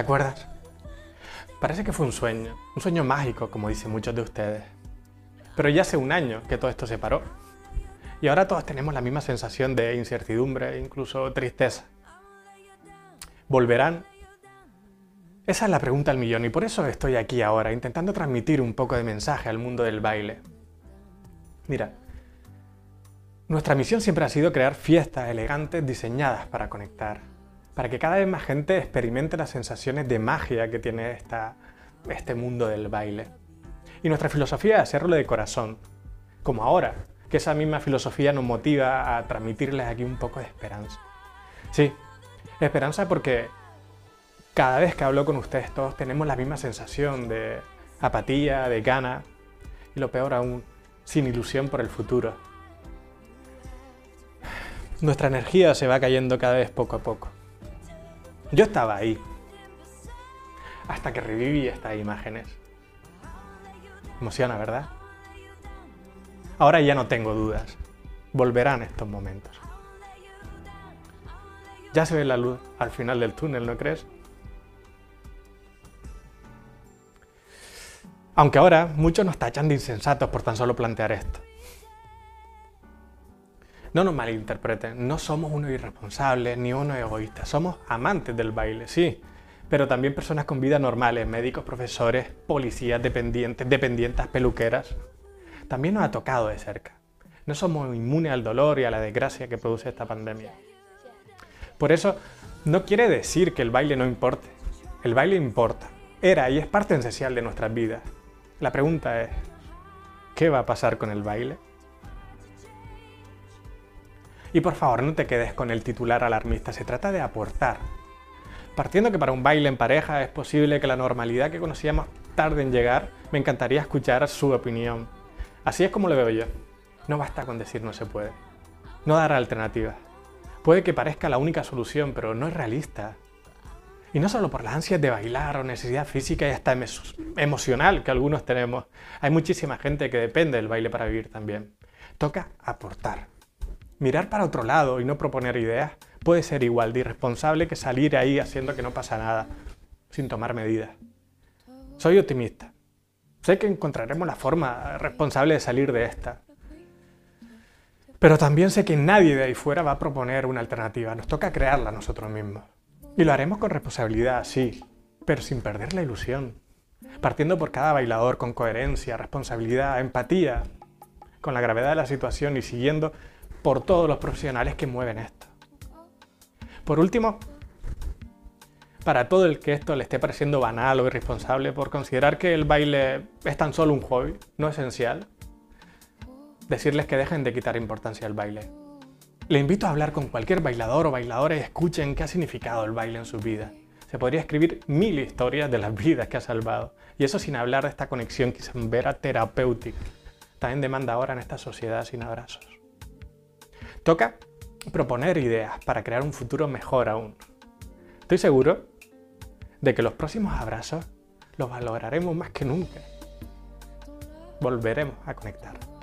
acuerdas? Parece que fue un sueño, un sueño mágico, como dicen muchos de ustedes. Pero ya hace un año que todo esto se paró. Y ahora todos tenemos la misma sensación de incertidumbre, incluso tristeza. ¿Volverán? Esa es la pregunta al millón y por eso estoy aquí ahora, intentando transmitir un poco de mensaje al mundo del baile. Mira, nuestra misión siempre ha sido crear fiestas elegantes diseñadas para conectar, para que cada vez más gente experimente las sensaciones de magia que tiene esta, este mundo del baile. Y nuestra filosofía es hacerlo de corazón, como ahora, que esa misma filosofía nos motiva a transmitirles aquí un poco de esperanza. Sí, esperanza porque cada vez que hablo con ustedes todos tenemos la misma sensación de apatía, de gana y lo peor aún, sin ilusión por el futuro. Nuestra energía se va cayendo cada vez poco a poco. Yo estaba ahí, hasta que reviví estas imágenes. Emociona, ¿verdad? Ahora ya no tengo dudas. Volverán estos momentos. Ya se ve la luz al final del túnel, ¿no crees? Aunque ahora muchos nos tachan de insensatos por tan solo plantear esto. No nos malinterpreten, no somos unos irresponsables ni unos egoístas, somos amantes del baile, sí, pero también personas con vidas normales, médicos, profesores, policías, dependientes, dependientes, peluqueras. También nos ha tocado de cerca. No somos inmunes al dolor y a la desgracia que produce esta pandemia. Por eso, no quiere decir que el baile no importe. El baile importa, era y es parte esencial de nuestras vidas. La pregunta es, ¿qué va a pasar con el baile? Y por favor, no te quedes con el titular alarmista, se trata de aportar. Partiendo que para un baile en pareja es posible que la normalidad que conocíamos tarde en llegar, me encantaría escuchar su opinión. Así es como lo veo yo. No basta con decir no se puede. No dar alternativas. Puede que parezca la única solución, pero no es realista. Y no solo por las ansias de bailar o necesidad física y hasta emocional que algunos tenemos. Hay muchísima gente que depende del baile para vivir también. Toca aportar. Mirar para otro lado y no proponer ideas puede ser igual de irresponsable que salir ahí haciendo que no pasa nada, sin tomar medidas. Soy optimista. Sé que encontraremos la forma responsable de salir de esta. Pero también sé que nadie de ahí fuera va a proponer una alternativa. Nos toca crearla nosotros mismos. Y lo haremos con responsabilidad, sí, pero sin perder la ilusión. Partiendo por cada bailador con coherencia, responsabilidad, empatía, con la gravedad de la situación y siguiendo por todos los profesionales que mueven esto. Por último, para todo el que esto le esté pareciendo banal o irresponsable por considerar que el baile es tan solo un hobby, no esencial, decirles que dejen de quitar importancia al baile. Le invito a hablar con cualquier bailador o bailadora y escuchen qué ha significado el baile en su vida. Se podría escribir mil historias de las vidas que ha salvado, y eso sin hablar de esta conexión que se vera terapéutica, también demanda ahora en esta sociedad sin abrazos. Toca proponer ideas para crear un futuro mejor aún. Estoy seguro de que los próximos abrazos los valoraremos más que nunca. Volveremos a conectar.